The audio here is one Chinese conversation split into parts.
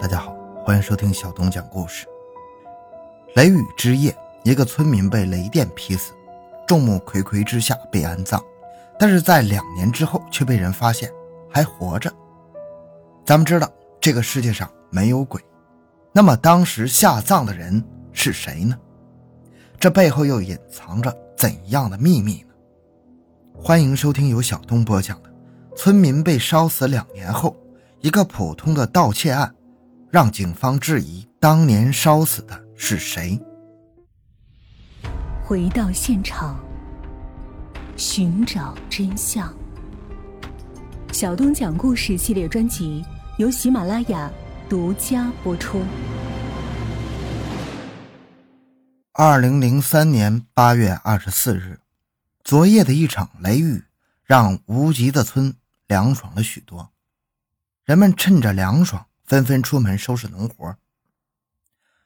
大家好，欢迎收听小东讲故事。雷雨之夜，一个村民被雷电劈死，众目睽睽之下被安葬，但是在两年之后却被人发现还活着。咱们知道这个世界上没有鬼，那么当时下葬的人是谁呢？这背后又隐藏着怎样的秘密呢？欢迎收听由小东播讲的《村民被烧死两年后，一个普通的盗窃案》。让警方质疑当年烧死的是谁。回到现场，寻找真相。小东讲故事系列专辑由喜马拉雅独家播出。二零零三年八月二十四日，昨夜的一场雷雨让无极的村凉爽了许多，人们趁着凉爽。纷纷出门收拾农活。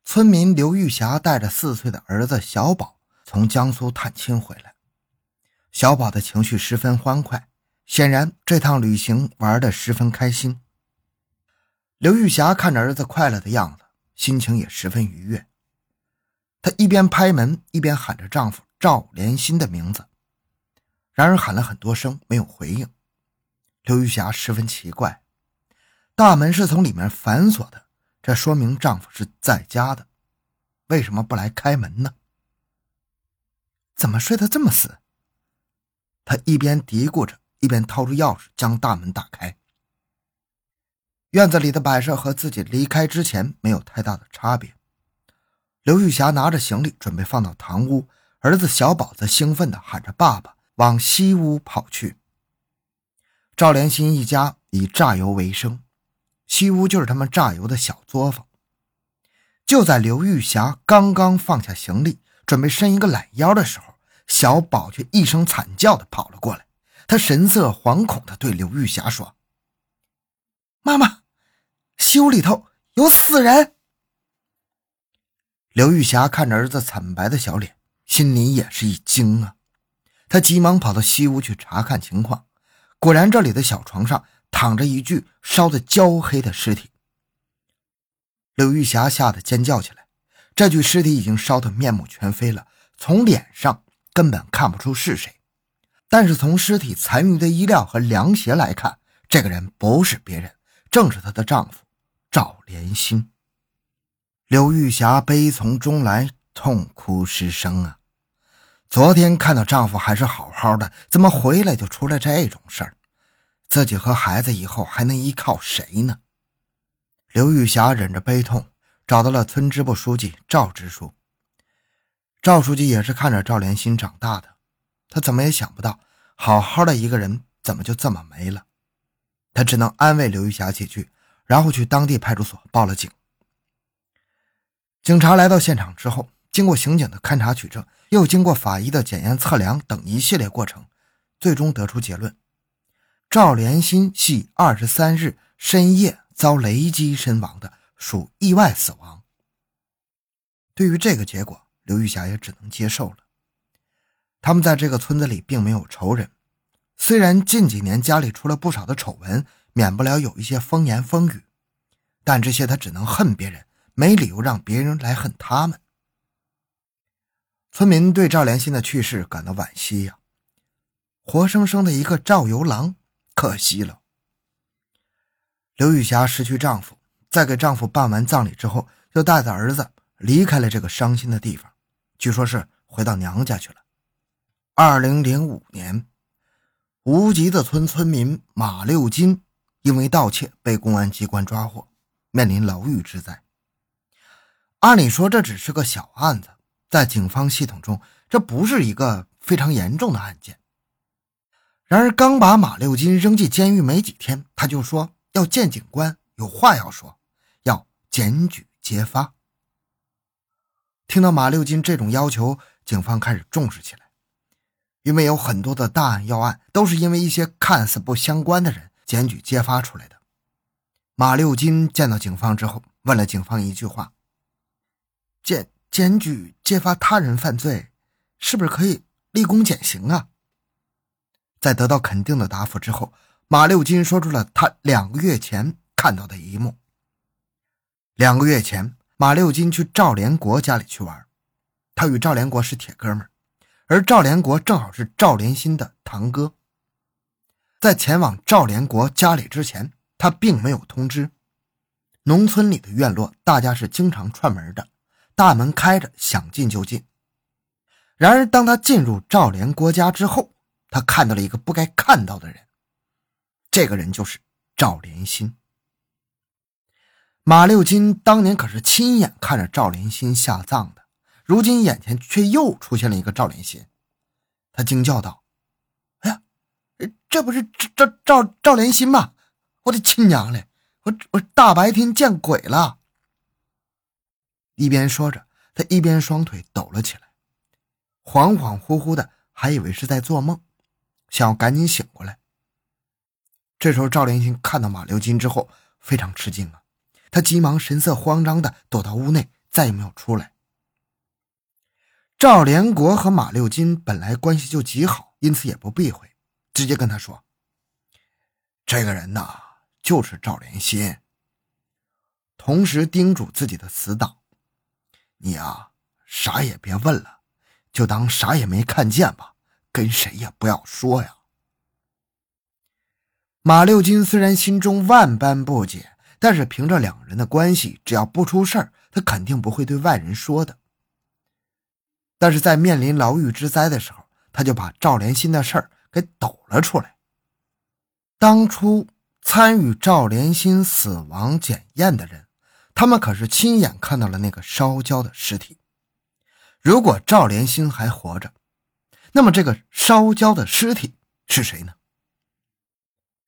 村民刘玉霞带着四岁的儿子小宝从江苏探亲回来，小宝的情绪十分欢快，显然这趟旅行玩得十分开心。刘玉霞看着儿子快乐的样子，心情也十分愉悦。她一边拍门，一边喊着丈夫赵连新的名字，然而喊了很多声没有回应。刘玉霞十分奇怪。大门是从里面反锁的，这说明丈夫是在家的，为什么不来开门呢？怎么睡得这么死？她一边嘀咕着，一边掏出钥匙将大门打开。院子里的摆设和自己离开之前没有太大的差别。刘玉霞拿着行李准备放到堂屋，儿子小宝则兴奋地喊着“爸爸”往西屋跑去。赵连新一家以榨油为生。西屋就是他们榨油的小作坊。就在刘玉霞刚刚放下行李，准备伸一个懒腰的时候，小宝却一声惨叫的跑了过来。他神色惶恐的对刘玉霞说：“妈妈，西屋里头有死人。”刘玉霞看着儿子惨白的小脸，心里也是一惊啊。他急忙跑到西屋去查看情况，果然这里的小床上。躺着一具烧得焦黑的尸体，刘玉霞吓得尖叫起来。这具尸体已经烧得面目全非了，从脸上根本看不出是谁。但是从尸体残余的衣料和凉鞋来看，这个人不是别人，正是她的丈夫赵连新。刘玉霞悲从中来，痛哭失声啊！昨天看到丈夫还是好好的，怎么回来就出了这种事儿？自己和孩子以后还能依靠谁呢？刘玉霞忍着悲痛，找到了村支部书记赵支书。赵书记也是看着赵连新长大的，他怎么也想不到，好好的一个人怎么就这么没了。他只能安慰刘玉霞几句，然后去当地派出所报了警。警察来到现场之后，经过刑警的勘查取证，又经过法医的检验测量等一系列过程，最终得出结论。赵连新系二十三日深夜遭雷击身亡的，属意外死亡。对于这个结果，刘玉霞也只能接受了。他们在这个村子里并没有仇人，虽然近几年家里出了不少的丑闻，免不了有一些风言风语，但这些他只能恨别人，没理由让别人来恨他们。村民对赵连新的去世感到惋惜呀，活生生的一个赵游郎。可惜了。刘玉霞失去丈夫，在给丈夫办完葬礼之后，就带着儿子离开了这个伤心的地方，据说是回到娘家去了。二零零五年，无极的村村民马六金因为盗窃被公安机关抓获，面临牢狱之灾。按理说这只是个小案子，在警方系统中，这不是一个非常严重的案件。然而，刚把马六金扔进监狱没几天，他就说要见警官，有话要说，要检举揭发。听到马六金这种要求，警方开始重视起来，因为有很多的大案要案都是因为一些看似不相关的人检举揭发出来的。马六金见到警方之后，问了警方一句话：“检检举揭发他人犯罪，是不是可以立功减刑啊？”在得到肯定的答复之后，马六金说出了他两个月前看到的一幕。两个月前，马六金去赵连国家里去玩，他与赵连国是铁哥们儿，而赵连国正好是赵连新的堂哥。在前往赵连国家里之前，他并没有通知。农村里的院落，大家是经常串门的，大门开着，想进就进。然而，当他进入赵连国家之后，他看到了一个不该看到的人。这个人就是赵连新。马六金当年可是亲眼看着赵连新下葬的，如今眼前却又出现了一个赵连新，他惊叫道：“哎呀，这不是赵赵赵连新吗？我的亲娘嘞！我我大白天见鬼了！”一边说着，他一边双腿抖了起来，恍恍惚惚的，还以为是在做梦，想要赶紧醒过来。这时候，赵连新看到马六金之后，非常吃惊啊。他急忙神色慌张的躲到屋内，再也没有出来。赵连国和马六金本来关系就极好，因此也不避讳，直接跟他说：“这个人呐，就是赵连新。”同时叮嘱自己的死党：“你啊，啥也别问了，就当啥也没看见吧，跟谁也不要说呀。”马六金虽然心中万般不解。但是凭着两人的关系，只要不出事儿，他肯定不会对外人说的。但是在面临牢狱之灾的时候，他就把赵连新的事儿给抖了出来。当初参与赵连新死亡检验的人，他们可是亲眼看到了那个烧焦的尸体。如果赵连新还活着，那么这个烧焦的尸体是谁呢？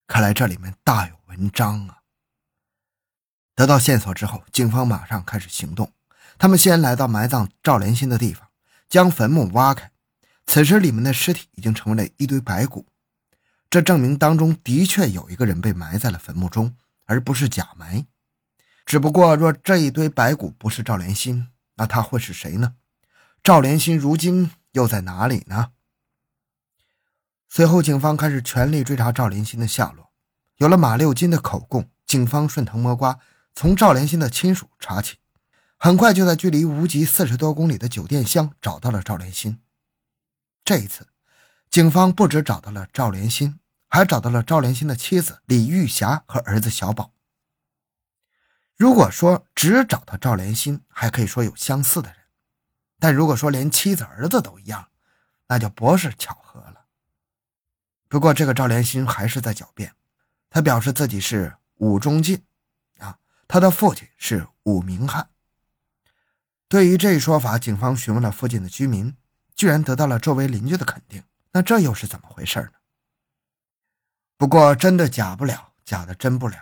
看来这里面大有文章啊！得到线索之后，警方马上开始行动。他们先来到埋葬赵连新的地方，将坟墓挖开。此时，里面的尸体已经成为了一堆白骨，这证明当中的确有一个人被埋在了坟墓中，而不是假埋。只不过，若这一堆白骨不是赵连新，那他会是谁呢？赵连新如今又在哪里呢？随后，警方开始全力追查赵连新的下落。有了马六金的口供，警方顺藤摸瓜。从赵连新的亲属查起，很快就在距离无极四十多公里的酒店乡找到了赵连新。这一次，警方不止找到了赵连新，还找到了赵连新的妻子李玉霞和儿子小宝。如果说只找到赵连新，还可以说有相似的人；但如果说连妻子儿子都一样，那就不是巧合了。不过，这个赵连新还是在狡辩，他表示自己是武中进。啊他的父亲是武明汉。对于这一说法，警方询问了附近的居民，居然得到了周围邻居的肯定。那这又是怎么回事呢？不过真的假不了，假的真不了。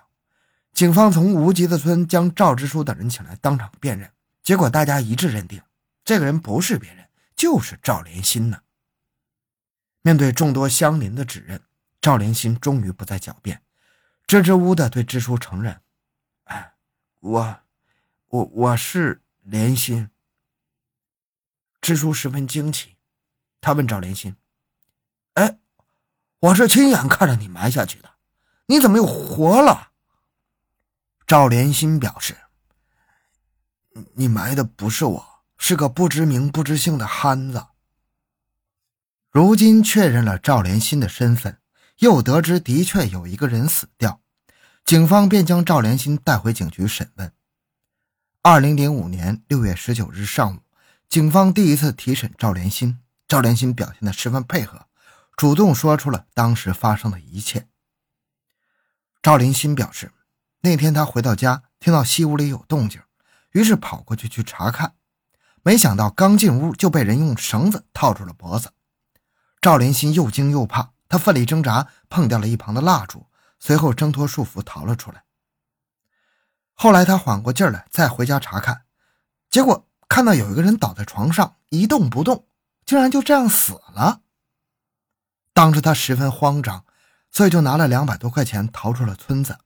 警方从无极的村将赵支书等人请来当场辨认，结果大家一致认定，这个人不是别人，就是赵连新呢。面对众多乡邻的指认，赵连新终于不再狡辩，支支吾吾的对支书承认。哎我，我我是连心。支书十分惊奇，他问赵连心：“哎，我是亲眼看着你埋下去的，你怎么又活了？”赵连心表示：“你埋的不是我，是个不知名不知姓的憨子。”如今确认了赵连心的身份，又得知的确有一个人死掉。警方便将赵连新带回警局审问。二零零五年六月十九日上午，警方第一次提审赵连新。赵连新表现得十分配合，主动说出了当时发生的一切。赵连新表示，那天他回到家，听到西屋里有动静，于是跑过去去查看，没想到刚进屋就被人用绳子套住了脖子。赵连新又惊又怕，他奋力挣扎，碰掉了一旁的蜡烛。随后挣脱束缚逃了出来。后来他缓过劲儿来，再回家查看，结果看到有一个人倒在床上一动不动，竟然就这样死了。当时他十分慌张，所以就拿了两百多块钱逃出了村子。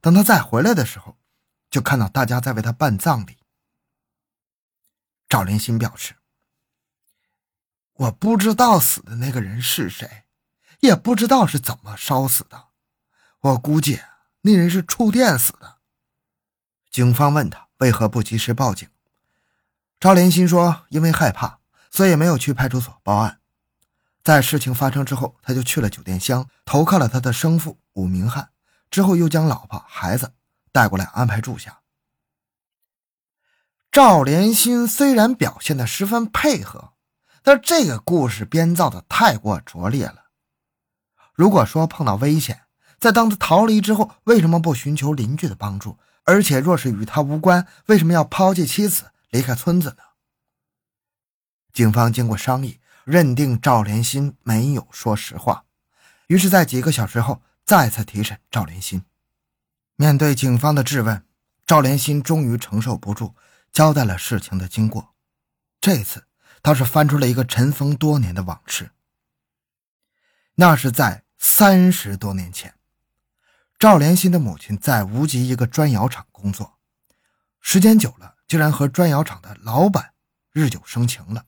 等他再回来的时候，就看到大家在为他办葬礼。赵连新表示：“我不知道死的那个人是谁，也不知道是怎么烧死的。”我估计那人是触电死的。警方问他为何不及时报警？赵连新说：“因为害怕，所以没有去派出所报案。在事情发生之后，他就去了酒店乡，投靠了他的生父武明汉，之后又将老婆孩子带过来安排住下。”赵连新虽然表现的十分配合，但这个故事编造的太过拙劣了。如果说碰到危险，在当他逃离之后，为什么不寻求邻居的帮助？而且若是与他无关，为什么要抛弃妻子？离开村子呢？警方经过商议，认定赵连新没有说实话，于是，在几个小时后再次提审赵连新。面对警方的质问，赵连新终于承受不住，交代了事情的经过。这次，他是翻出了一个尘封多年的往事。那是在三十多年前，赵连新的母亲在无极一个砖窑厂工作，时间久了。竟然和砖窑厂的老板日久生情了。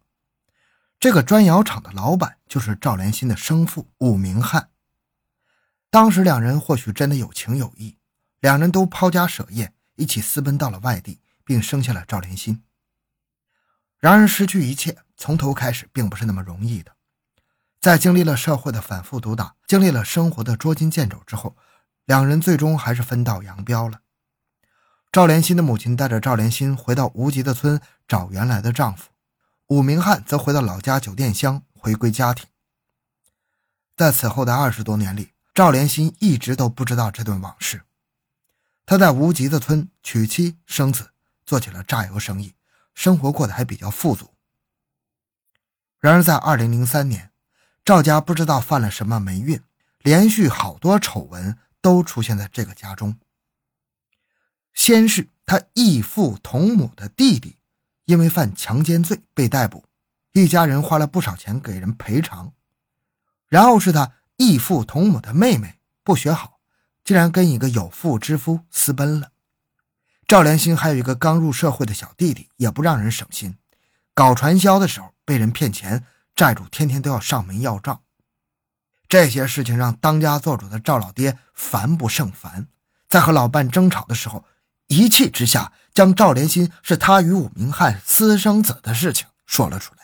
这个砖窑厂的老板就是赵连新的生父武明汉。当时两人或许真的有情有义，两人都抛家舍业，一起私奔到了外地，并生下了赵连新。然而，失去一切，从头开始，并不是那么容易的。在经历了社会的反复毒打，经历了生活的捉襟见肘之后，两人最终还是分道扬镳了。赵连新的母亲带着赵连新回到无极的村找原来的丈夫，武明汉则回到老家酒店乡回归家庭。在此后的二十多年里，赵连新一直都不知道这段往事。他在无极的村娶妻生子，做起了榨油生意，生活过得还比较富足。然而，在二零零三年，赵家不知道犯了什么霉运，连续好多丑闻都出现在这个家中。先是他异父同母的弟弟，因为犯强奸罪被逮捕，一家人花了不少钱给人赔偿。然后是他异父同母的妹妹不学好，竟然跟一个有妇之夫私奔了。赵连新还有一个刚入社会的小弟弟，也不让人省心，搞传销的时候被人骗钱，债主天天都要上门要账。这些事情让当家做主的赵老爹烦不胜烦，在和老伴争吵的时候。一气之下，将赵连新是他与武明汉私生子的事情说了出来。